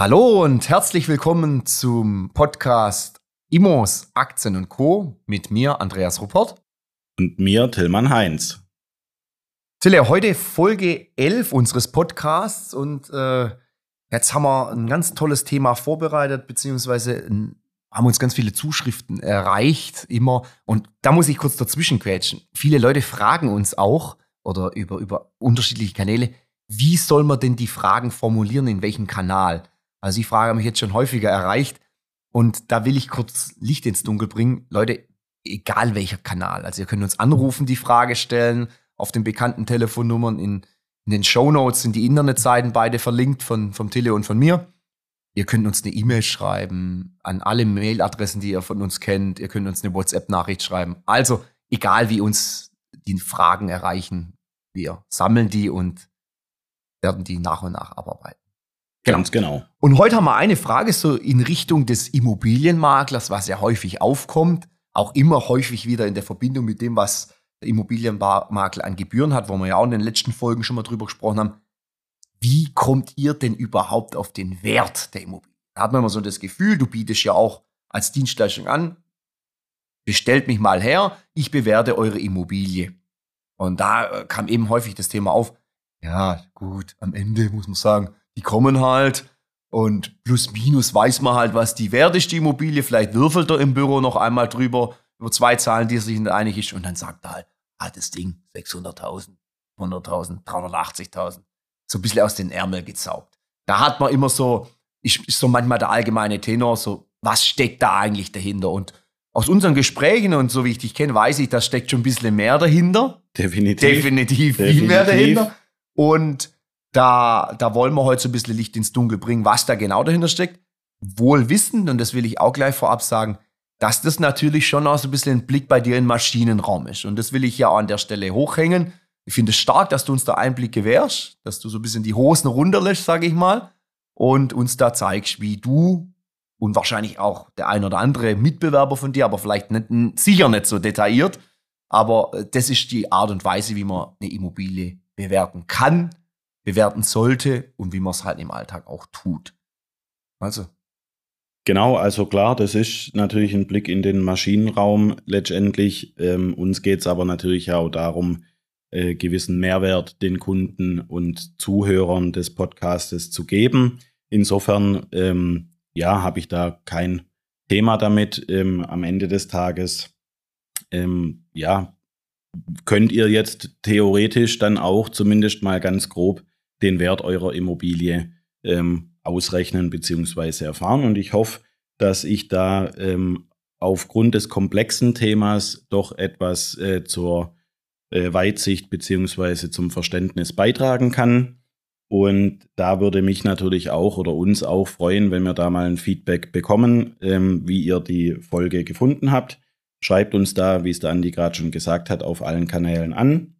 Hallo und herzlich willkommen zum Podcast Immos Aktien und Co. mit mir, Andreas Ruppert. Und mir, Tillmann Heinz. Tille, heute Folge 11 unseres Podcasts und äh, jetzt haben wir ein ganz tolles Thema vorbereitet, beziehungsweise haben uns ganz viele Zuschriften erreicht, immer. Und da muss ich kurz dazwischen quetschen. Viele Leute fragen uns auch oder über, über unterschiedliche Kanäle, wie soll man denn die Fragen formulieren, in welchem Kanal? Also die Frage hat mich jetzt schon häufiger erreicht. Und da will ich kurz Licht ins Dunkel bringen. Leute, egal welcher Kanal. Also ihr könnt uns anrufen, die Frage stellen, auf den bekannten Telefonnummern. In, in den Show Notes sind die Internetseiten beide verlinkt von, vom Tele und von mir. Ihr könnt uns eine E-Mail schreiben an alle Mailadressen, die ihr von uns kennt. Ihr könnt uns eine WhatsApp-Nachricht schreiben. Also, egal wie uns die Fragen erreichen, wir sammeln die und werden die nach und nach abarbeiten. Genau. Ganz genau. Und heute haben wir eine Frage so in Richtung des Immobilienmaklers, was ja häufig aufkommt, auch immer häufig wieder in der Verbindung mit dem, was der Immobilienmakler an Gebühren hat, wo wir ja auch in den letzten Folgen schon mal drüber gesprochen haben. Wie kommt ihr denn überhaupt auf den Wert der Immobilie? Da hat man immer so das Gefühl, du bietest ja auch als Dienstleistung an, bestellt mich mal her, ich bewerte eure Immobilie. Und da äh, kam eben häufig das Thema auf, ja gut, am Ende muss man sagen, die kommen halt und plus minus weiß man halt, was die wert ist, die Immobilie. Vielleicht würfelt er im Büro noch einmal drüber, über zwei Zahlen, die er sich nicht einig ist und dann sagt er halt, ah, das Ding 600.000, 100.000, 380.000. So ein bisschen aus den Ärmel gezaugt. Da hat man immer so, ist, ist so manchmal der allgemeine Tenor, so, was steckt da eigentlich dahinter? Und aus unseren Gesprächen und so wie ich dich kenne, weiß ich, da steckt schon ein bisschen mehr dahinter. Definitiv. Definitiv, Definitiv. viel mehr dahinter. Und da, da wollen wir heute so ein bisschen Licht ins Dunkel bringen, was da genau dahinter steckt. Wohl wissend, und das will ich auch gleich vorab sagen, dass das natürlich schon auch so ein bisschen ein Blick bei dir in Maschinenraum ist. Und das will ich ja auch an der Stelle hochhängen. Ich finde es stark, dass du uns da Einblick gewährst, dass du so ein bisschen die Hosen runterlässt, sage ich mal, und uns da zeigst, wie du und wahrscheinlich auch der ein oder andere Mitbewerber von dir, aber vielleicht nicht, sicher nicht so detailliert, aber äh, das ist die Art und Weise, wie man eine Immobilie bewerten kann bewerten sollte und wie man es halt im Alltag auch tut. Also. Genau, also klar, das ist natürlich ein Blick in den Maschinenraum letztendlich. Ähm, uns geht es aber natürlich auch darum, äh, gewissen Mehrwert den Kunden und Zuhörern des Podcastes zu geben. Insofern, ähm, ja, habe ich da kein Thema damit. Ähm, am Ende des Tages, ähm, ja, könnt ihr jetzt theoretisch dann auch zumindest mal ganz grob den Wert eurer Immobilie ähm, ausrechnen bzw. erfahren. Und ich hoffe, dass ich da ähm, aufgrund des komplexen Themas doch etwas äh, zur äh, Weitsicht bzw. zum Verständnis beitragen kann. Und da würde mich natürlich auch oder uns auch freuen, wenn wir da mal ein Feedback bekommen, ähm, wie ihr die Folge gefunden habt. Schreibt uns da, wie es der Andi gerade schon gesagt hat, auf allen Kanälen an.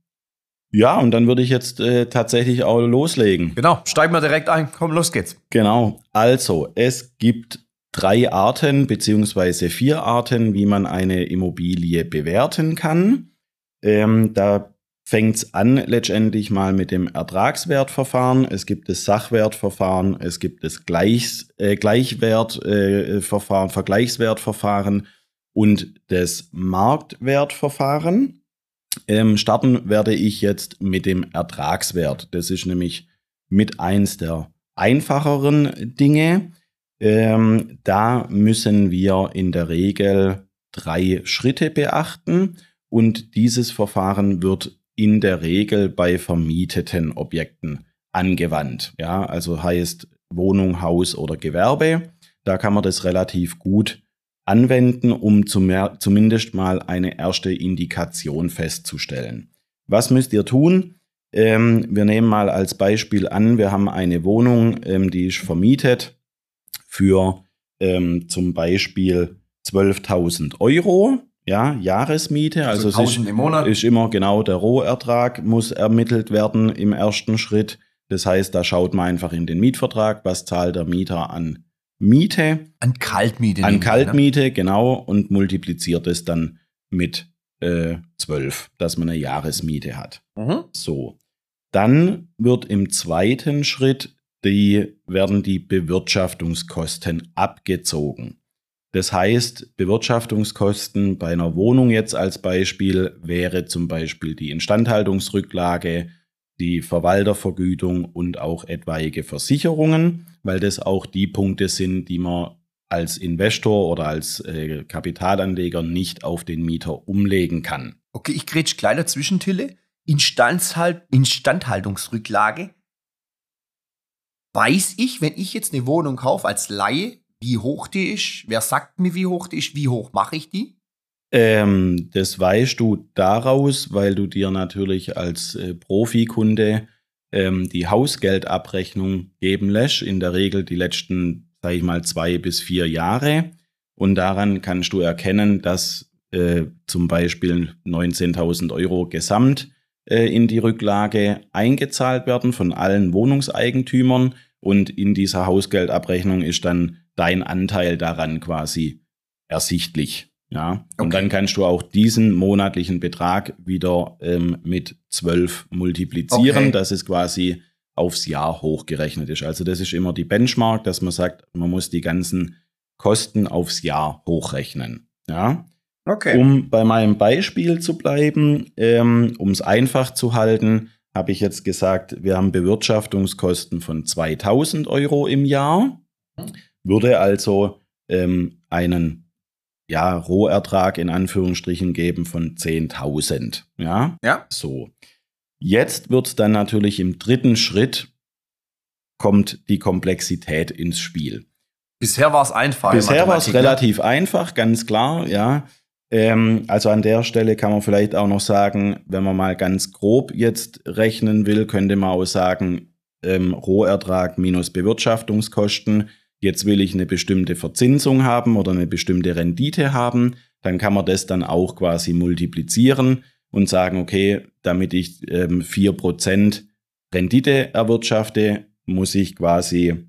Ja, und dann würde ich jetzt äh, tatsächlich auch loslegen. Genau, steigen wir direkt ein. Komm, los geht's. Genau. Also, es gibt drei Arten beziehungsweise vier Arten, wie man eine Immobilie bewerten kann. Ähm, da fängt es an letztendlich mal mit dem Ertragswertverfahren. Es gibt das Sachwertverfahren, es gibt das Gleichs, äh, Gleichwertverfahren, äh, Vergleichswertverfahren und das Marktwertverfahren. Ähm, starten werde ich jetzt mit dem Ertragswert. Das ist nämlich mit eins der einfacheren Dinge. Ähm, da müssen wir in der Regel drei Schritte beachten und dieses Verfahren wird in der Regel bei vermieteten Objekten angewandt. Ja, also heißt Wohnung, Haus oder Gewerbe. Da kann man das relativ gut anwenden, um zumindest mal eine erste Indikation festzustellen. Was müsst ihr tun? Ähm, wir nehmen mal als Beispiel an, wir haben eine Wohnung, ähm, die ist vermietet für ähm, zum Beispiel 12.000 Euro, ja, Jahresmiete. Also, also es ist, im Monat. ist immer genau der Rohertrag muss ermittelt werden im ersten Schritt. Das heißt, da schaut man einfach in den Mietvertrag, was zahlt der Mieter an Miete. An Kaltmiete. An Kaltmiete, ne? genau, und multipliziert es dann mit äh, 12, dass man eine Jahresmiete hat. Mhm. So. Dann wird im zweiten Schritt die werden die Bewirtschaftungskosten abgezogen. Das heißt, Bewirtschaftungskosten bei einer Wohnung jetzt als Beispiel wäre zum Beispiel die Instandhaltungsrücklage, die Verwaltervergütung und auch etwaige Versicherungen, weil das auch die Punkte sind, die man als Investor oder als äh, Kapitalanleger nicht auf den Mieter umlegen kann. Okay, ich grätsch gleich dazwischen, Tille. Instandhalt, Instandhaltungsrücklage. Weiß ich, wenn ich jetzt eine Wohnung kaufe als Laie, wie hoch die ist? Wer sagt mir, wie hoch die ist? Wie hoch mache ich die? Ähm, das weißt du daraus, weil du dir natürlich als äh, Profikunde ähm, die Hausgeldabrechnung geben lässt. In der Regel die letzten, sage ich mal, zwei bis vier Jahre. Und daran kannst du erkennen, dass äh, zum Beispiel 19.000 Euro gesamt äh, in die Rücklage eingezahlt werden von allen Wohnungseigentümern. Und in dieser Hausgeldabrechnung ist dann dein Anteil daran quasi ersichtlich. Ja, und okay. dann kannst du auch diesen monatlichen Betrag wieder ähm, mit 12 multiplizieren, okay. dass es quasi aufs Jahr hochgerechnet ist. Also das ist immer die Benchmark, dass man sagt, man muss die ganzen Kosten aufs Jahr hochrechnen. Ja. Okay. Um bei meinem Beispiel zu bleiben, ähm, um es einfach zu halten, habe ich jetzt gesagt, wir haben Bewirtschaftungskosten von 2000 Euro im Jahr, würde also ähm, einen ja, Rohertrag in Anführungsstrichen geben von 10.000. Ja? Ja. So. Jetzt wird dann natürlich im dritten Schritt kommt die Komplexität ins Spiel. Bisher war es einfach. Bisher war es relativ einfach, ganz klar, ja. Ähm, also an der Stelle kann man vielleicht auch noch sagen, wenn man mal ganz grob jetzt rechnen will, könnte man auch sagen, ähm, Rohertrag minus Bewirtschaftungskosten jetzt will ich eine bestimmte Verzinsung haben oder eine bestimmte Rendite haben, dann kann man das dann auch quasi multiplizieren und sagen, okay, damit ich ähm, 4% Rendite erwirtschafte, muss ich quasi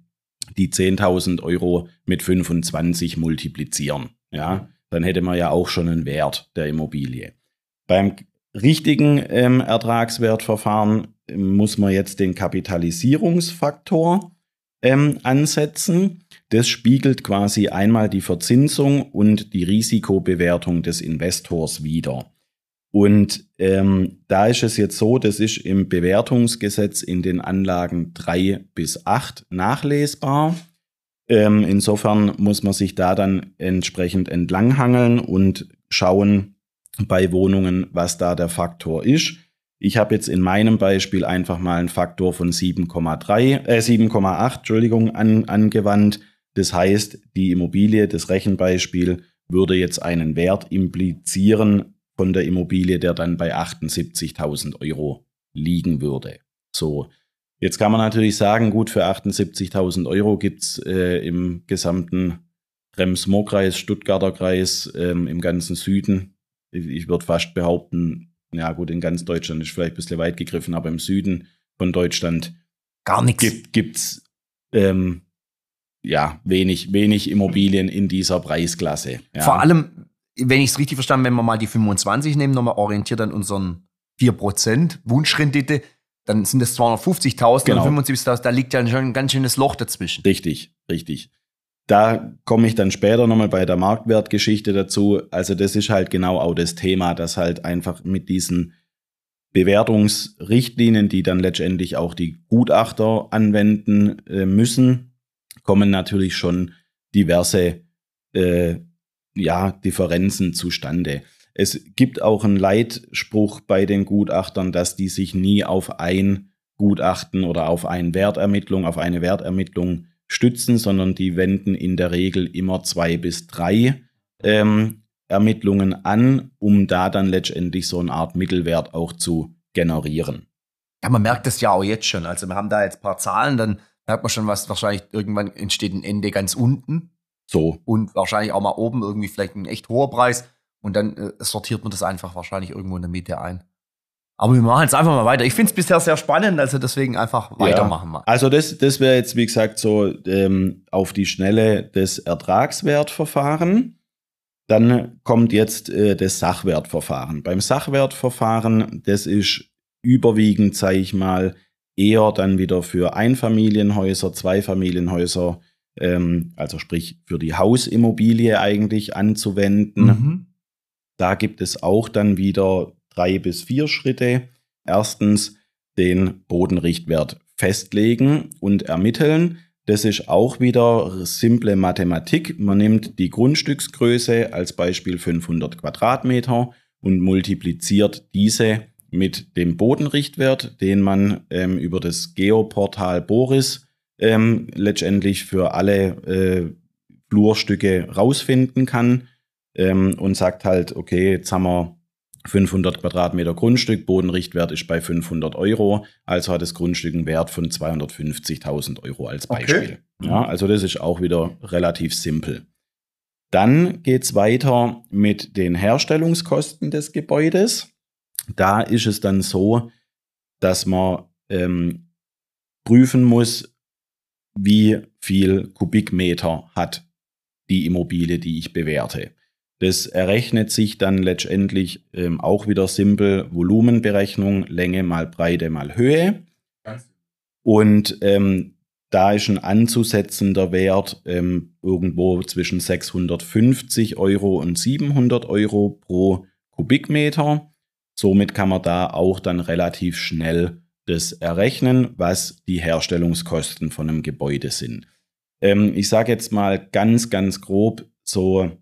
die 10.000 Euro mit 25 multiplizieren. Ja, dann hätte man ja auch schon einen Wert der Immobilie. Beim richtigen ähm, Ertragswertverfahren muss man jetzt den Kapitalisierungsfaktor ähm, ansetzen. Das spiegelt quasi einmal die Verzinsung und die Risikobewertung des Investors wider. Und ähm, da ist es jetzt so, das ist im Bewertungsgesetz in den Anlagen 3 bis 8 nachlesbar. Ähm, insofern muss man sich da dann entsprechend entlanghangeln und schauen bei Wohnungen, was da der Faktor ist. Ich habe jetzt in meinem Beispiel einfach mal einen Faktor von 7,3, äh 7,8, Entschuldigung, an, angewandt. Das heißt, die Immobilie, das Rechenbeispiel, würde jetzt einen Wert implizieren von der Immobilie, der dann bei 78.000 Euro liegen würde. So, jetzt kann man natürlich sagen, gut, für 78.000 Euro gibt's äh, im gesamten Rems-Murr-Kreis, Stuttgarter Kreis, ähm, im ganzen Süden, ich würde fast behaupten, ja gut, in ganz Deutschland ist vielleicht ein bisschen weit gegriffen, aber im Süden von Deutschland gar nichts. Gibt es ähm, ja wenig, wenig Immobilien in dieser Preisklasse. Ja. Vor allem, wenn ich es richtig verstanden, wenn wir mal die 25 nehmen, nochmal orientiert an unseren 4% Wunschrendite, dann sind das 250.000 genau. und 75.000, da liegt ja schon ein ganz schönes Loch dazwischen. Richtig, richtig. Da komme ich dann später nochmal bei der Marktwertgeschichte dazu. Also das ist halt genau auch das Thema, dass halt einfach mit diesen Bewertungsrichtlinien, die dann letztendlich auch die Gutachter anwenden äh, müssen, kommen natürlich schon diverse äh, ja, Differenzen zustande. Es gibt auch einen Leitspruch bei den Gutachtern, dass die sich nie auf ein Gutachten oder auf eine Wertermittlung, auf eine Wertermittlung stützen, sondern die wenden in der Regel immer zwei bis drei ähm, Ermittlungen an, um da dann letztendlich so eine Art Mittelwert auch zu generieren. Ja, man merkt das ja auch jetzt schon. Also wir haben da jetzt ein paar Zahlen, dann merkt man schon, was wahrscheinlich irgendwann entsteht ein Ende ganz unten. So. Und wahrscheinlich auch mal oben irgendwie vielleicht ein echt hoher Preis. Und dann äh, sortiert man das einfach wahrscheinlich irgendwo in der Mitte ein. Aber wir machen jetzt einfach mal weiter. Ich finde es bisher sehr spannend, also deswegen einfach weitermachen mal. Also das, das wäre jetzt, wie gesagt, so ähm, auf die Schnelle das Ertragswertverfahren. Dann kommt jetzt äh, das Sachwertverfahren. Beim Sachwertverfahren, das ist überwiegend, sage ich mal, eher dann wieder für Einfamilienhäuser, Zweifamilienhäuser, ähm, also sprich für die Hausimmobilie eigentlich anzuwenden. Mhm. Da gibt es auch dann wieder drei bis vier Schritte. Erstens den Bodenrichtwert festlegen und ermitteln. Das ist auch wieder simple Mathematik. Man nimmt die Grundstücksgröße als Beispiel 500 Quadratmeter und multipliziert diese mit dem Bodenrichtwert, den man ähm, über das Geoportal Boris ähm, letztendlich für alle äh, Flurstücke rausfinden kann ähm, und sagt halt, okay, jetzt haben wir 500 Quadratmeter Grundstück, Bodenrichtwert ist bei 500 Euro, also hat das Grundstück einen Wert von 250.000 Euro als Beispiel. Okay. Ja, also das ist auch wieder relativ simpel. Dann geht es weiter mit den Herstellungskosten des Gebäudes. Da ist es dann so, dass man ähm, prüfen muss, wie viel Kubikmeter hat die Immobilie, die ich bewerte. Das errechnet sich dann letztendlich ähm, auch wieder simpel Volumenberechnung, Länge mal Breite mal Höhe. Und ähm, da ist ein anzusetzender Wert ähm, irgendwo zwischen 650 Euro und 700 Euro pro Kubikmeter. Somit kann man da auch dann relativ schnell das errechnen, was die Herstellungskosten von einem Gebäude sind. Ähm, ich sage jetzt mal ganz, ganz grob so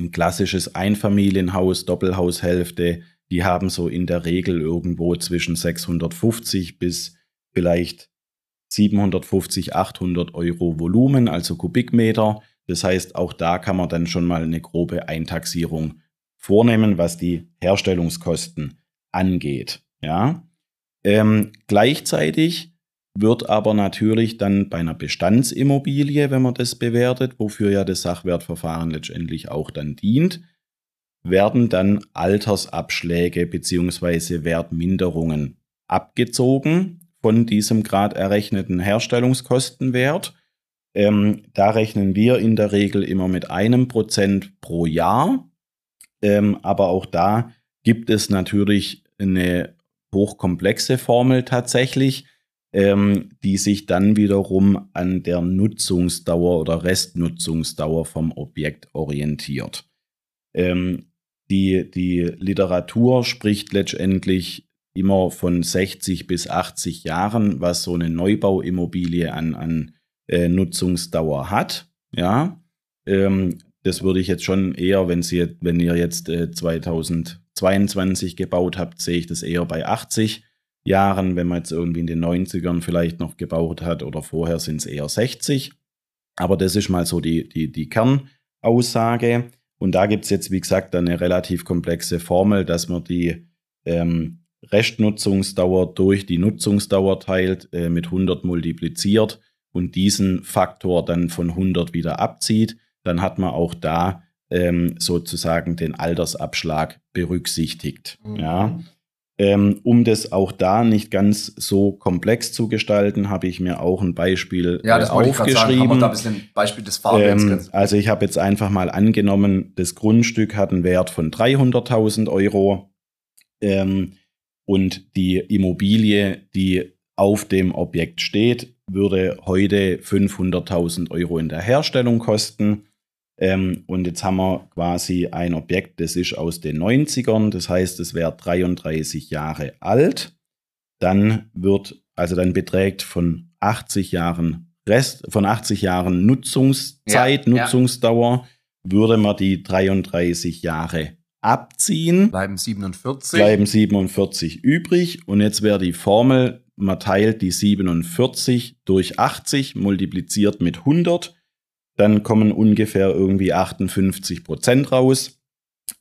ein klassisches Einfamilienhaus, Doppelhaushälfte, die haben so in der Regel irgendwo zwischen 650 bis vielleicht 750, 800 Euro Volumen, also Kubikmeter. Das heißt, auch da kann man dann schon mal eine grobe Eintaxierung vornehmen, was die Herstellungskosten angeht. Ja. Ähm, gleichzeitig wird aber natürlich dann bei einer Bestandsimmobilie, wenn man das bewertet, wofür ja das Sachwertverfahren letztendlich auch dann dient, werden dann Altersabschläge bzw. Wertminderungen abgezogen von diesem gerade errechneten Herstellungskostenwert. Ähm, da rechnen wir in der Regel immer mit einem Prozent pro Jahr. Ähm, aber auch da gibt es natürlich eine hochkomplexe Formel tatsächlich ähm, die sich dann wiederum an der Nutzungsdauer oder Restnutzungsdauer vom Objekt orientiert. Ähm, die, die Literatur spricht letztendlich immer von 60 bis 80 Jahren, was so eine Neubauimmobilie an, an äh, Nutzungsdauer hat. Ja, ähm, das würde ich jetzt schon eher, wenn, Sie, wenn ihr jetzt äh, 2022 gebaut habt, sehe ich das eher bei 80 Jahren, wenn man jetzt irgendwie in den 90ern vielleicht noch gebaut hat oder vorher sind es eher 60. Aber das ist mal so die, die, die Kernaussage. Und da gibt es jetzt, wie gesagt, eine relativ komplexe Formel, dass man die ähm, Restnutzungsdauer durch die Nutzungsdauer teilt, äh, mit 100 multipliziert und diesen Faktor dann von 100 wieder abzieht. Dann hat man auch da ähm, sozusagen den Altersabschlag berücksichtigt. Mhm. Ja. Ähm, um das auch da nicht ganz so komplex zu gestalten, habe ich mir auch ein Beispiel ja, das äh, aufgeschrieben. Ich sagen, da ein bisschen Beispiel des Fahrwerks. Ähm, also ich habe jetzt einfach mal angenommen, das Grundstück hat einen Wert von 300.000 Euro ähm, und die Immobilie, die auf dem Objekt steht, würde heute 500.000 Euro in der Herstellung kosten. Ähm, und jetzt haben wir quasi ein Objekt, das ist aus den 90ern, das heißt, es wäre 33 Jahre alt. Dann wird, also dann beträgt von 80 Jahren Rest, von 80 Jahren Nutzungszeit, ja, Nutzungsdauer, ja. würde man die 33 Jahre abziehen. Bleiben 47. Bleiben 47 übrig. Und jetzt wäre die Formel, man teilt die 47 durch 80, multipliziert mit 100 dann kommen ungefähr irgendwie 58 Prozent raus.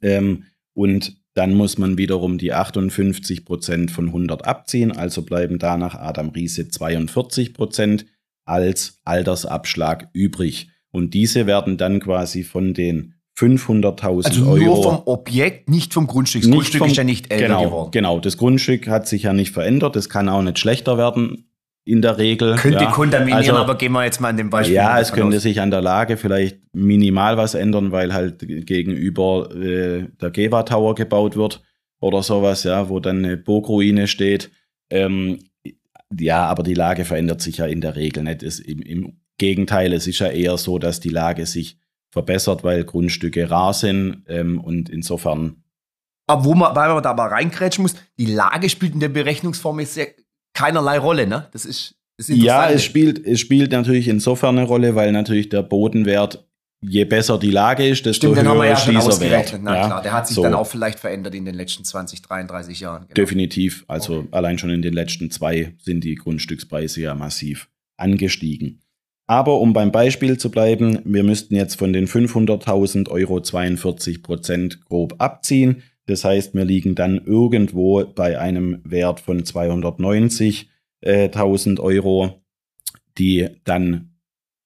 Ähm, und dann muss man wiederum die 58 Prozent von 100 abziehen, also bleiben da nach Adam Riese 42 Prozent als Altersabschlag übrig. Und diese werden dann quasi von den 500.000 also Euro. Nur vom Objekt, nicht vom Grundstück. Das Grundstück vom, ist ja nicht älter genau, geworden. Genau, das Grundstück hat sich ja nicht verändert. Das kann auch nicht schlechter werden in der Regel. Könnte ja. kontaminieren, also, aber gehen wir jetzt mal an dem Beispiel. Ja, es könnte aus. sich an der Lage vielleicht minimal was ändern, weil halt gegenüber äh, der Geva Tower gebaut wird oder sowas, ja, wo dann eine Burgruine steht. Ähm, ja, aber die Lage verändert sich ja in der Regel nicht. Es, im, Im Gegenteil, es ist ja eher so, dass die Lage sich verbessert, weil Grundstücke rar sind ähm, und insofern. Aber wo man, weil man da mal reinkrätschen muss, die Lage spielt in der Berechnungsform jetzt keinerlei Rolle, ne? Das ist, das ist Ja, es spielt, es spielt natürlich insofern eine Rolle, weil natürlich der Bodenwert je besser die Lage ist, desto Stimmt, höher ja ist dieser Wert. Na ja, klar, der hat sich so. dann auch vielleicht verändert in den letzten 20, 33 Jahren. Genau. Definitiv. Also okay. allein schon in den letzten zwei sind die Grundstückspreise ja massiv angestiegen. Aber um beim Beispiel zu bleiben, wir müssten jetzt von den 500.000 Euro 42 Prozent grob abziehen. Das heißt, wir liegen dann irgendwo bei einem Wert von 290.000 Euro, die dann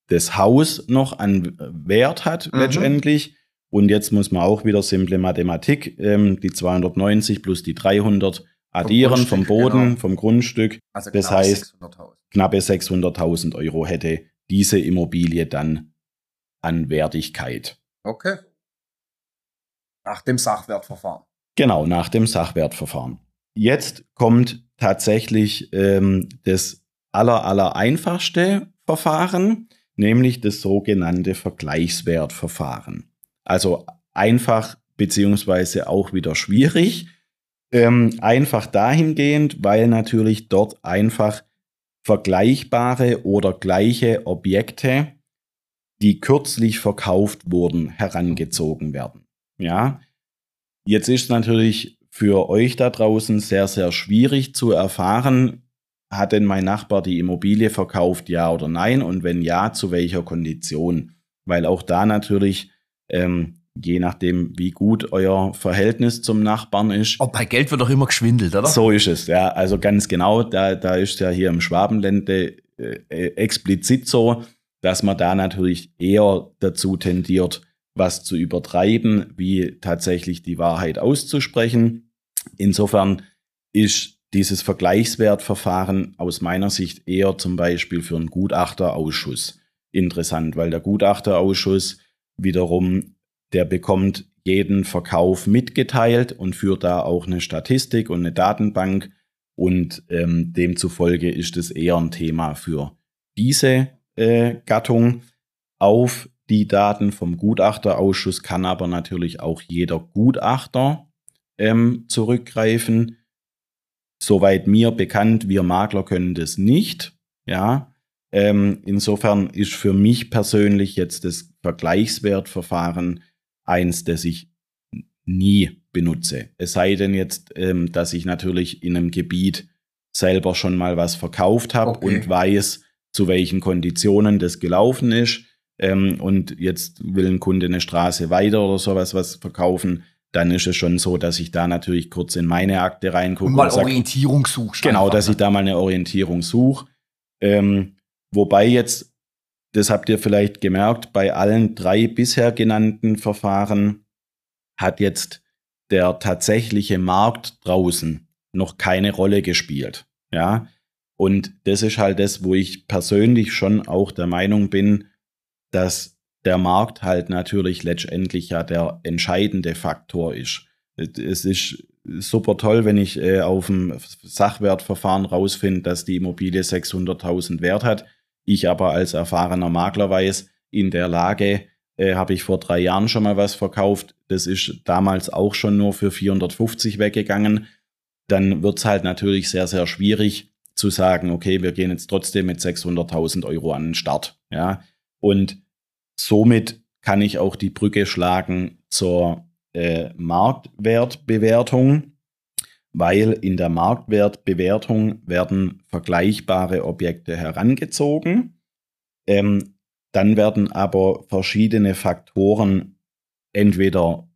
das Haus noch an Wert hat mhm. letztendlich. Und jetzt muss man auch wieder simple Mathematik, ähm, die 290 plus die 300 addieren vom, vom Boden, genau. vom Grundstück. Also das heißt, 600 knappe 600.000 Euro hätte diese Immobilie dann an Wertigkeit. Okay. Nach dem Sachwertverfahren. Genau, nach dem Sachwertverfahren. Jetzt kommt tatsächlich ähm, das aller, aller einfachste Verfahren nämlich das sogenannte Vergleichswertverfahren. Also einfach beziehungsweise auch wieder schwierig. Ähm, einfach dahingehend, weil natürlich dort einfach vergleichbare oder gleiche Objekte, die kürzlich verkauft wurden, herangezogen werden. Ja, jetzt ist natürlich für euch da draußen sehr, sehr schwierig zu erfahren, hat denn mein Nachbar die Immobilie verkauft, ja oder nein? Und wenn ja, zu welcher Kondition? Weil auch da natürlich, ähm, je nachdem, wie gut euer Verhältnis zum Nachbarn ist. Oh, bei Geld wird doch immer geschwindelt, oder? So ist es, ja. Also ganz genau, da, da ist ja hier im Schwabenlände äh, äh, explizit so, dass man da natürlich eher dazu tendiert, was zu übertreiben, wie tatsächlich die Wahrheit auszusprechen. Insofern ist dieses Vergleichswertverfahren aus meiner Sicht eher zum Beispiel für einen Gutachterausschuss interessant, weil der Gutachterausschuss wiederum, der bekommt jeden Verkauf mitgeteilt und führt da auch eine Statistik und eine Datenbank und ähm, demzufolge ist es eher ein Thema für diese äh, Gattung. Auf die Daten vom Gutachterausschuss kann aber natürlich auch jeder Gutachter ähm, zurückgreifen Soweit mir bekannt, wir Makler können das nicht. Ja, ähm, insofern ist für mich persönlich jetzt das Vergleichswertverfahren eins, das ich nie benutze. Es sei denn jetzt, ähm, dass ich natürlich in einem Gebiet selber schon mal was verkauft habe okay. und weiß, zu welchen Konditionen das gelaufen ist. Ähm, und jetzt will ein Kunde eine Straße weiter oder sowas was verkaufen dann ist es schon so, dass ich da natürlich kurz in meine Akte reingucke. Und mal und Orientierung suche. Genau, dass ich da mal eine Orientierung suche. Ähm, wobei jetzt, das habt ihr vielleicht gemerkt, bei allen drei bisher genannten Verfahren hat jetzt der tatsächliche Markt draußen noch keine Rolle gespielt. Ja, und das ist halt das, wo ich persönlich schon auch der Meinung bin, dass der Markt halt natürlich letztendlich ja der entscheidende Faktor ist. Es ist super toll, wenn ich äh, auf dem Sachwertverfahren rausfinde, dass die Immobilie 600.000 Wert hat. Ich aber als erfahrener Makler weiß, in der Lage äh, habe ich vor drei Jahren schon mal was verkauft. Das ist damals auch schon nur für 450 weggegangen. Dann wird es halt natürlich sehr, sehr schwierig zu sagen, okay, wir gehen jetzt trotzdem mit 600.000 Euro an den Start. Ja, und Somit kann ich auch die Brücke schlagen zur äh, Marktwertbewertung, weil in der Marktwertbewertung werden vergleichbare Objekte herangezogen. Ähm, dann werden aber verschiedene Faktoren entweder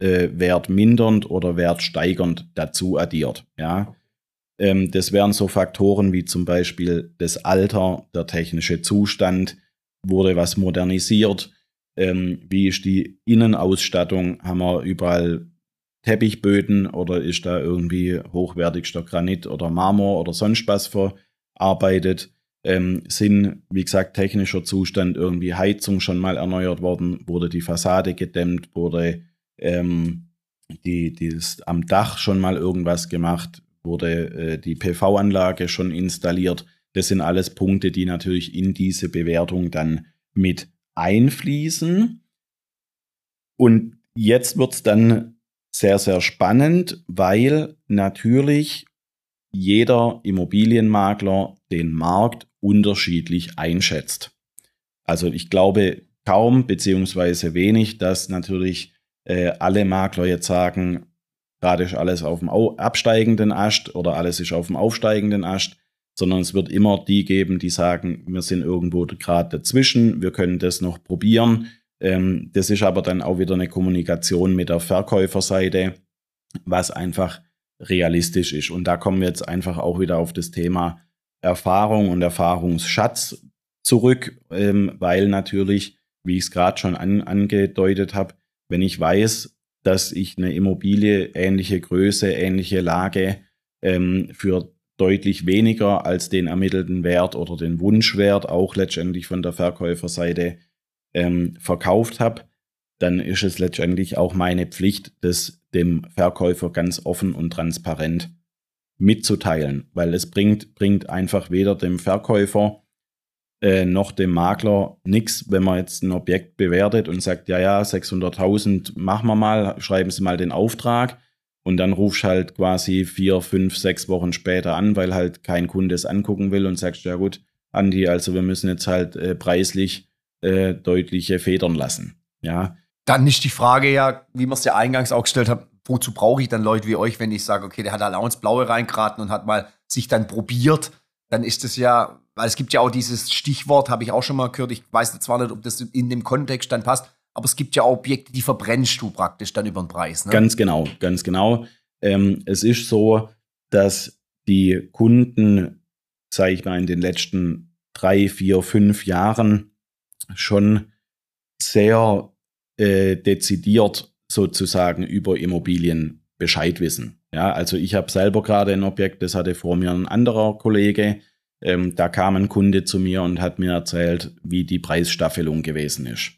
äh, wertmindernd oder wertsteigernd dazu addiert. Ja? Ähm, das wären so Faktoren wie zum Beispiel das Alter, der technische Zustand, wurde was modernisiert. Ähm, wie ist die Innenausstattung? Haben wir überall Teppichböden oder ist da irgendwie hochwertigster Granit oder Marmor oder sonst was verarbeitet? Ähm, sind, wie gesagt, technischer Zustand irgendwie Heizung schon mal erneuert worden? Wurde die Fassade gedämmt? Wurde ähm, die, dieses, am Dach schon mal irgendwas gemacht? wurde äh, die PV-Anlage schon installiert. Das sind alles Punkte, die natürlich in diese Bewertung dann mit einfließen. Und jetzt wird es dann sehr, sehr spannend, weil natürlich jeder Immobilienmakler den Markt unterschiedlich einschätzt. Also ich glaube kaum beziehungsweise wenig, dass natürlich äh, alle Makler jetzt sagen, gerade ist alles auf dem absteigenden Ast oder alles ist auf dem aufsteigenden Ast, sondern es wird immer die geben, die sagen, wir sind irgendwo gerade dazwischen, wir können das noch probieren. Ähm, das ist aber dann auch wieder eine Kommunikation mit der Verkäuferseite, was einfach realistisch ist. Und da kommen wir jetzt einfach auch wieder auf das Thema Erfahrung und Erfahrungsschatz zurück, ähm, weil natürlich, wie ich es gerade schon an, angedeutet habe, wenn ich weiß, dass ich eine Immobilie ähnliche Größe, ähnliche Lage ähm, für deutlich weniger als den ermittelten Wert oder den Wunschwert auch letztendlich von der Verkäuferseite ähm, verkauft habe, dann ist es letztendlich auch meine Pflicht, das dem Verkäufer ganz offen und transparent mitzuteilen, weil es bringt, bringt einfach weder dem Verkäufer äh, noch dem Makler nichts, wenn man jetzt ein Objekt bewertet und sagt, ja, ja, 600.000 machen wir mal, schreiben Sie mal den Auftrag und dann rufst halt quasi vier, fünf, sechs Wochen später an, weil halt kein Kunde es angucken will und sagst, ja gut, Andi, also wir müssen jetzt halt äh, preislich äh, deutliche Federn lassen. Ja, dann ist die Frage ja, wie wir es ja eingangs auch gestellt haben, wozu brauche ich dann Leute wie euch, wenn ich sage, okay, der hat allein ins Blaue reingeraten und hat mal sich dann probiert, dann ist das ja, weil es gibt ja auch dieses Stichwort, habe ich auch schon mal gehört, ich weiß zwar nicht, ob das in dem Kontext dann passt, aber es gibt ja auch Objekte, die verbrennst du praktisch dann über den Preis. Ne? Ganz genau, ganz genau. Ähm, es ist so, dass die Kunden, sage ich mal, in den letzten drei, vier, fünf Jahren schon sehr äh, dezidiert sozusagen über Immobilien Bescheid wissen. Ja, also ich habe selber gerade ein Objekt, das hatte vor mir ein anderer Kollege. Ähm, da kam ein Kunde zu mir und hat mir erzählt, wie die Preisstaffelung gewesen ist.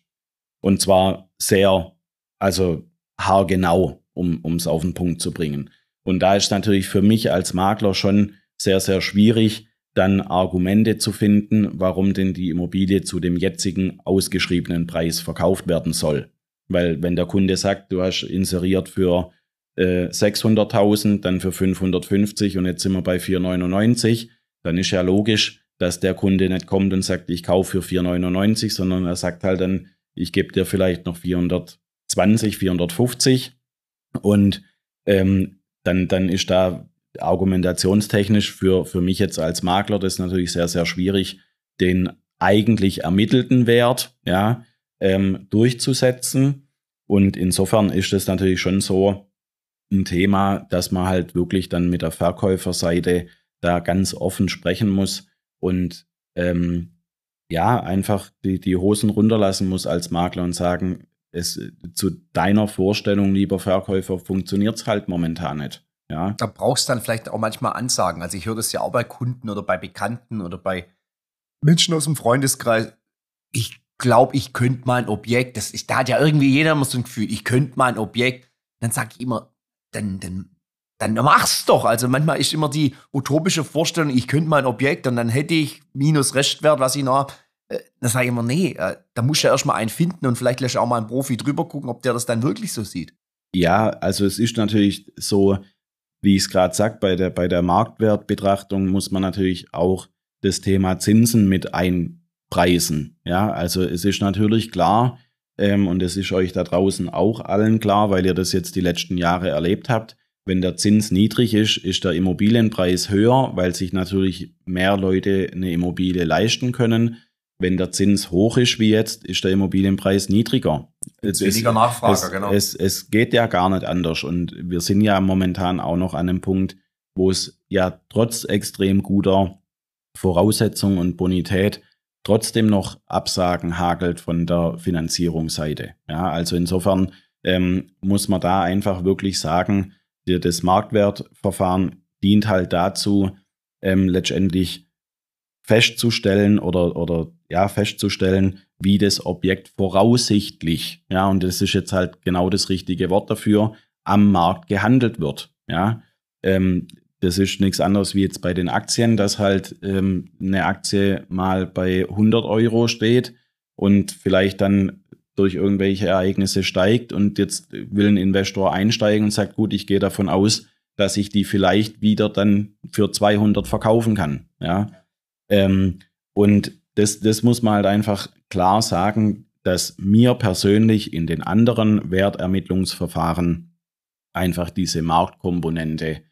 Und zwar sehr, also haargenau, um es auf den Punkt zu bringen. Und da ist natürlich für mich als Makler schon sehr, sehr schwierig, dann Argumente zu finden, warum denn die Immobilie zu dem jetzigen ausgeschriebenen Preis verkauft werden soll. Weil wenn der Kunde sagt, du hast inseriert für äh, 600.000, dann für 550 und jetzt sind wir bei 499, dann ist ja logisch, dass der Kunde nicht kommt und sagt, ich kaufe für 499, sondern er sagt halt dann, ich gebe dir vielleicht noch 420, 450 und ähm, dann, dann ist da argumentationstechnisch für, für mich jetzt als Makler das natürlich sehr, sehr schwierig, den eigentlich ermittelten Wert ja, ähm, durchzusetzen. Und insofern ist es natürlich schon so ein Thema, dass man halt wirklich dann mit der Verkäuferseite da ganz offen sprechen muss und ähm, ja, einfach die, die Hosen runterlassen muss als Makler und sagen, es zu deiner Vorstellung, lieber Verkäufer, funktioniert es halt momentan nicht. Ja. Da brauchst du dann vielleicht auch manchmal Ansagen. Also ich höre das ja auch bei Kunden oder bei Bekannten oder bei Menschen aus dem Freundeskreis. Ich glaube, ich könnte mal ein Objekt, das ist, da hat ja irgendwie jeder immer so ein Gefühl, ich könnte mal ein Objekt. Dann sage ich immer, dann, dann, dann mach's doch. Also manchmal ist immer die utopische Vorstellung, ich könnte mal ein Objekt und dann hätte ich minus Restwert, was ich noch habe. Äh, dann sage ich immer, nee, äh, da muss ja erstmal einen finden und vielleicht lässt auch mal ein Profi drüber gucken, ob der das dann wirklich so sieht. Ja, also es ist natürlich so, wie ich es gerade sage, bei der, bei der Marktwertbetrachtung muss man natürlich auch das Thema Zinsen mit einpreisen. Ja, also es ist natürlich klar, ähm, und es ist euch da draußen auch allen klar, weil ihr das jetzt die letzten Jahre erlebt habt, wenn der Zins niedrig ist, ist der Immobilienpreis höher, weil sich natürlich mehr Leute eine Immobilie leisten können. Wenn der Zins hoch ist wie jetzt, ist der Immobilienpreis niedriger. Es, weniger Nachfrage, es, genau. Es, es geht ja gar nicht anders. Und wir sind ja momentan auch noch an einem Punkt, wo es ja trotz extrem guter Voraussetzungen und Bonität trotzdem noch Absagen hagelt von der Finanzierungsseite. Ja, also insofern ähm, muss man da einfach wirklich sagen, das Marktwertverfahren dient halt dazu, ähm, letztendlich festzustellen oder, oder ja, festzustellen, wie das Objekt voraussichtlich, ja, und das ist jetzt halt genau das richtige Wort dafür, am Markt gehandelt wird. Ja, ähm, das ist nichts anderes wie jetzt bei den Aktien, dass halt ähm, eine Aktie mal bei 100 Euro steht und vielleicht dann durch irgendwelche Ereignisse steigt und jetzt will ein Investor einsteigen und sagt, gut, ich gehe davon aus, dass ich die vielleicht wieder dann für 200 verkaufen kann. Ja. Ähm, und das, das muss man halt einfach klar sagen, dass mir persönlich in den anderen Wertermittlungsverfahren einfach diese Marktkomponente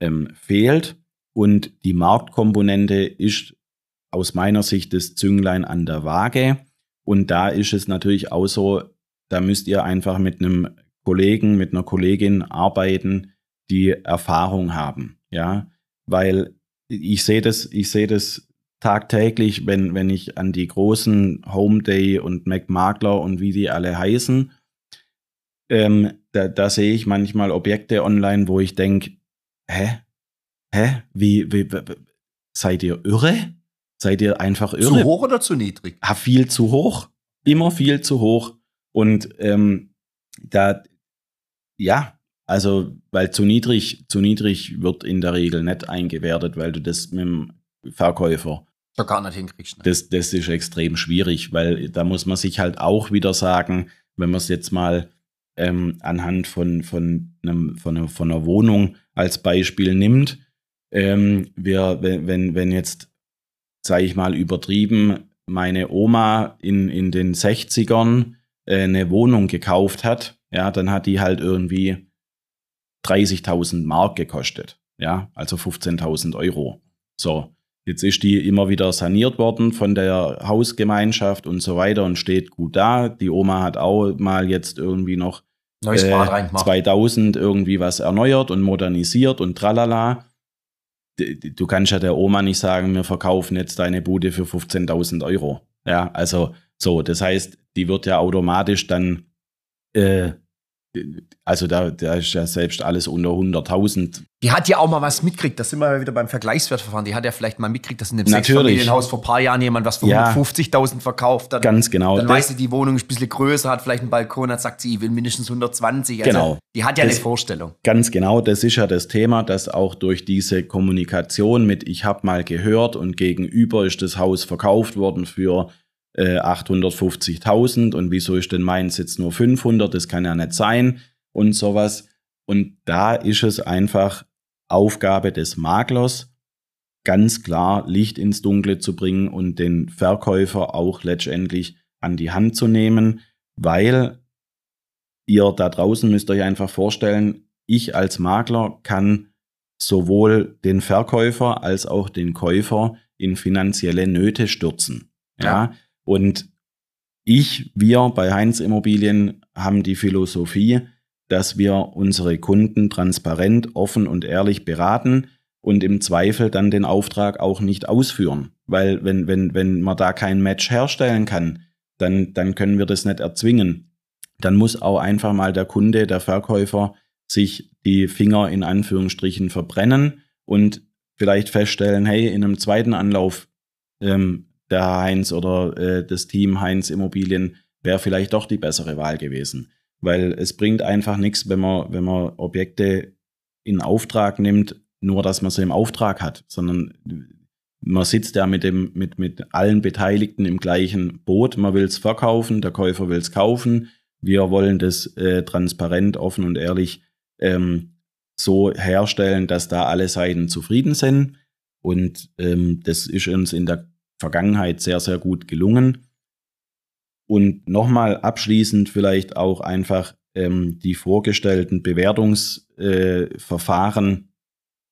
ähm, fehlt. Und die Marktkomponente ist aus meiner Sicht das Zünglein an der Waage. Und da ist es natürlich auch so, da müsst ihr einfach mit einem Kollegen, mit einer Kollegin arbeiten, die Erfahrung haben. Ja, weil ich sehe das, ich sehe das tagtäglich, wenn, wenn ich an die großen Home Day und McMakler und wie die alle heißen, ähm, da, da sehe ich manchmal Objekte online, wo ich denke, hä? Hä? Wie, wie, wie, seid ihr irre? Seid ihr einfach irre? Zu hoch oder zu niedrig? Ha, viel zu hoch. Immer viel zu hoch. Und ähm, da, ja, also, weil zu niedrig, zu niedrig wird in der Regel nicht eingewertet, weil du das mit dem Verkäufer da gar nicht hinkriegst. Ne? Das, das ist extrem schwierig, weil da muss man sich halt auch wieder sagen, wenn man es jetzt mal ähm, anhand von, von, einem, von, einer, von einer Wohnung als Beispiel nimmt, ähm, wir, wenn, wenn jetzt, sage ich mal, übertrieben, meine Oma in, in den 60ern äh, eine Wohnung gekauft hat, ja, dann hat die halt irgendwie 30.000 Mark gekostet, ja, also 15.000 Euro. So, jetzt ist die immer wieder saniert worden von der Hausgemeinschaft und so weiter und steht gut da. Die Oma hat auch mal jetzt irgendwie noch Neues äh, Bad 2000 irgendwie was erneuert und modernisiert und tralala du kannst ja der Oma nicht sagen, wir verkaufen jetzt deine Bude für 15.000 Euro. Ja, also so, das heißt, die wird ja automatisch dann äh, also da, da ist ja selbst alles unter 100.000. Die hat ja auch mal was mitgekriegt, das sind wir wieder beim Vergleichswertverfahren, die hat ja vielleicht mal mitgekriegt, dass in dem Sechsfamilienhaus vor ein paar Jahren jemand was für ja, 150.000 verkauft hat. Ganz genau. Dann weiß sie, die Wohnung ist ein bisschen größer, hat vielleicht einen Balkon, hat sagt sie, ich will mindestens 120. Also genau. Die hat ja das, eine Vorstellung. Ganz genau, das ist ja das Thema, dass auch durch diese Kommunikation mit ich habe mal gehört und gegenüber ist das Haus verkauft worden für 850.000 äh, und wieso ist denn meins jetzt nur 500? Das kann ja nicht sein und sowas. Und da ist es einfach Aufgabe des Maklers, ganz klar Licht ins Dunkle zu bringen und den Verkäufer auch letztendlich an die Hand zu nehmen, weil ihr da draußen müsst euch einfach vorstellen, ich als Makler kann sowohl den Verkäufer als auch den Käufer in finanzielle Nöte stürzen. Ja. ja. Und ich, wir bei Heinz Immobilien haben die Philosophie, dass wir unsere Kunden transparent, offen und ehrlich beraten und im Zweifel dann den Auftrag auch nicht ausführen. Weil wenn, wenn, wenn man da kein Match herstellen kann, dann, dann können wir das nicht erzwingen. Dann muss auch einfach mal der Kunde, der Verkäufer sich die Finger in Anführungsstrichen verbrennen und vielleicht feststellen, hey, in einem zweiten Anlauf ähm, der Heinz oder äh, das Team Heinz Immobilien wäre vielleicht doch die bessere Wahl gewesen. Weil es bringt einfach nichts, wenn man, wenn man Objekte in Auftrag nimmt, nur dass man sie im Auftrag hat, sondern man sitzt ja mit, dem, mit, mit allen Beteiligten im gleichen Boot. Man will es verkaufen, der Käufer will es kaufen. Wir wollen das äh, transparent, offen und ehrlich ähm, so herstellen, dass da alle Seiten zufrieden sind. Und ähm, das ist uns in der Vergangenheit sehr, sehr gut gelungen. Und nochmal abschließend vielleicht auch einfach ähm, die vorgestellten Bewertungsverfahren äh,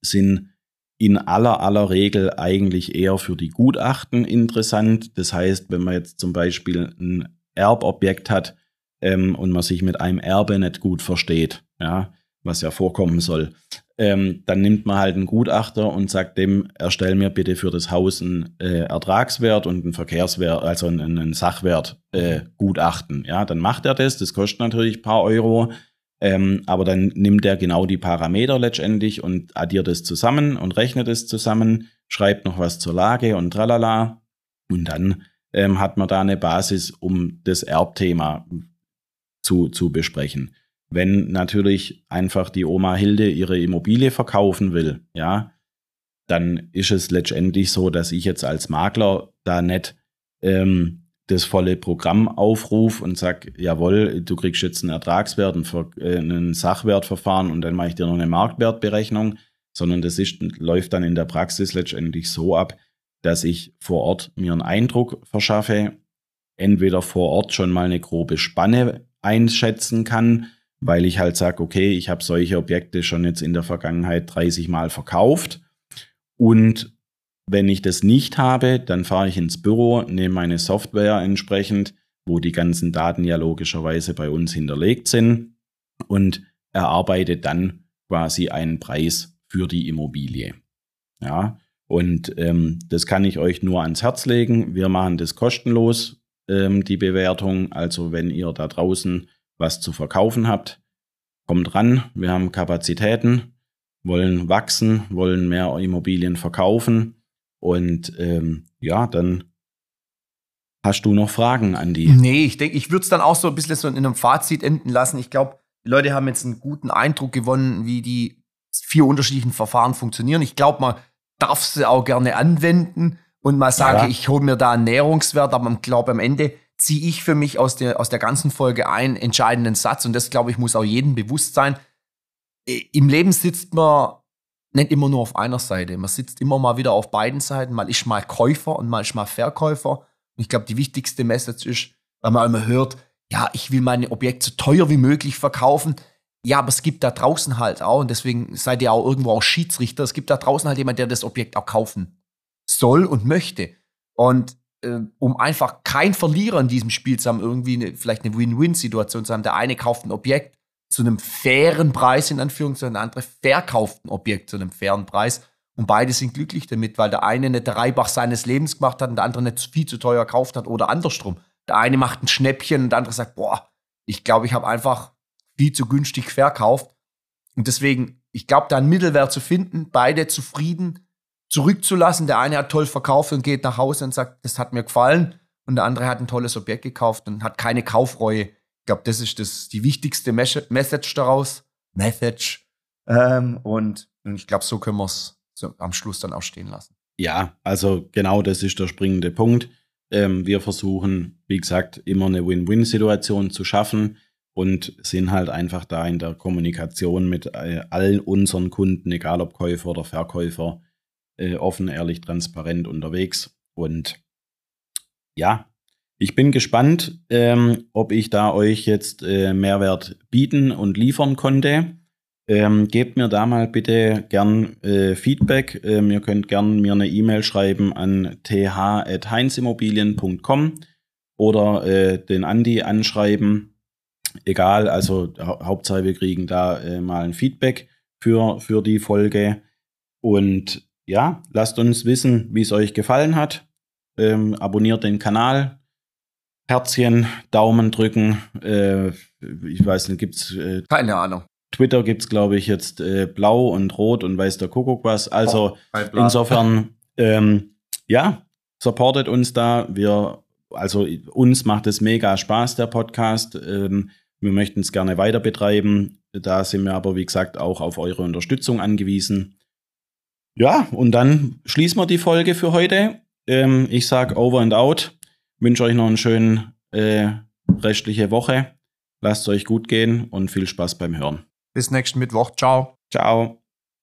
sind in aller aller Regel eigentlich eher für die Gutachten interessant. Das heißt, wenn man jetzt zum Beispiel ein Erbobjekt hat ähm, und man sich mit einem Erbe nicht gut versteht, ja, was ja vorkommen soll, ähm, dann nimmt man halt einen Gutachter und sagt dem, erstell mir bitte für das Haus einen äh, Ertragswert und einen Verkehrswert, also einen, einen Sachwert äh, Gutachten. Ja, dann macht er das, das kostet natürlich ein paar Euro, ähm, aber dann nimmt er genau die Parameter letztendlich und addiert es zusammen und rechnet es zusammen, schreibt noch was zur Lage und tralala und dann ähm, hat man da eine Basis, um das Erbthema zu, zu besprechen. Wenn natürlich einfach die Oma Hilde ihre Immobilie verkaufen will, ja, dann ist es letztendlich so, dass ich jetzt als Makler da nicht ähm, das volle Programm aufrufe und sage, jawohl, du kriegst jetzt einen Ertragswert, ein, äh, einen Sachwertverfahren und dann mache ich dir noch eine Marktwertberechnung, sondern das ist, läuft dann in der Praxis letztendlich so ab, dass ich vor Ort mir einen Eindruck verschaffe, entweder vor Ort schon mal eine grobe Spanne einschätzen kann, weil ich halt sage, okay, ich habe solche Objekte schon jetzt in der Vergangenheit 30 Mal verkauft und wenn ich das nicht habe, dann fahre ich ins Büro, nehme meine Software entsprechend, wo die ganzen Daten ja logischerweise bei uns hinterlegt sind und erarbeite dann quasi einen Preis für die Immobilie. Ja, und ähm, das kann ich euch nur ans Herz legen. Wir machen das kostenlos, ähm, die Bewertung. Also wenn ihr da draußen was zu verkaufen habt, kommt ran. Wir haben Kapazitäten wollen wachsen, wollen mehr Immobilien verkaufen. Und ähm, ja, dann hast du noch Fragen an die. Nee, ich denke, ich würde es dann auch so ein bisschen so in einem Fazit enden lassen. Ich glaube, die Leute haben jetzt einen guten Eindruck gewonnen, wie die vier unterschiedlichen Verfahren funktionieren. Ich glaube, man darf sie auch gerne anwenden und mal sagen, ja. ich hole mir da einen Näherungswert, aber ich glaube, am Ende ziehe ich für mich aus der, aus der ganzen Folge einen entscheidenden Satz und das, glaube ich, muss auch jedem bewusst sein im Leben sitzt man nicht immer nur auf einer Seite. Man sitzt immer mal wieder auf beiden Seiten. Mal ist mal Käufer und mal ist mal Verkäufer. Und ich glaube, die wichtigste Message ist, weil man immer hört, ja, ich will mein Objekt so teuer wie möglich verkaufen. Ja, aber es gibt da draußen halt auch, und deswegen seid ihr auch irgendwo auch Schiedsrichter, es gibt da draußen halt jemand, der das Objekt auch kaufen soll und möchte. Und äh, um einfach kein Verlierer in diesem Spiel zu haben, irgendwie eine, vielleicht eine Win-Win-Situation zu haben, der eine kauft ein Objekt, zu einem fairen Preis, in Anführungszeichen, der andere verkauft ein Objekt zu einem fairen Preis. Und beide sind glücklich damit, weil der eine nicht der Reibach seines Lebens gemacht hat und der andere nicht viel zu teuer gekauft hat oder andersrum. Der eine macht ein Schnäppchen und der andere sagt, boah, ich glaube, ich habe einfach viel zu günstig verkauft. Und deswegen, ich glaube, da einen Mittelwert zu finden, beide zufrieden zurückzulassen. Der eine hat toll verkauft und geht nach Hause und sagt, das hat mir gefallen. Und der andere hat ein tolles Objekt gekauft und hat keine Kaufreue ich glaube, das ist das, die wichtigste Message daraus. Message. Ähm, und, und ich glaube, so können wir es so am Schluss dann auch stehen lassen. Ja, also genau das ist der springende Punkt. Ähm, wir versuchen, wie gesagt, immer eine Win-Win-Situation zu schaffen und sind halt einfach da in der Kommunikation mit äh, all unseren Kunden, egal ob Käufer oder Verkäufer, äh, offen, ehrlich, transparent unterwegs. Und ja, ich bin gespannt, ähm, ob ich da euch jetzt äh, Mehrwert bieten und liefern konnte. Ähm, gebt mir da mal bitte gern äh, Feedback. Ähm, ihr könnt gern mir eine E-Mail schreiben an th.heinzimmobilien.com oder äh, den Andi anschreiben. Egal, also hau Hauptsache wir kriegen da äh, mal ein Feedback für, für die Folge. Und ja, lasst uns wissen, wie es euch gefallen hat. Ähm, abonniert den Kanal, Herzchen, Daumen drücken. Äh, ich weiß nicht, gibt's. Äh, Keine Ahnung. Twitter gibt's, glaube ich, jetzt äh, blau und rot und weiß der Kuckuck was. Also oh, insofern, ähm, ja, supportet uns da. Wir, also uns macht es mega Spaß, der Podcast. Ähm, wir möchten es gerne weiter betreiben. Da sind wir aber, wie gesagt, auch auf eure Unterstützung angewiesen. Ja, und dann schließen wir die Folge für heute. Ähm, ich sage over and out wünsche euch noch eine schöne äh, restliche Woche. Lasst es euch gut gehen und viel Spaß beim Hören. Bis nächsten Mittwoch. Ciao. Ciao.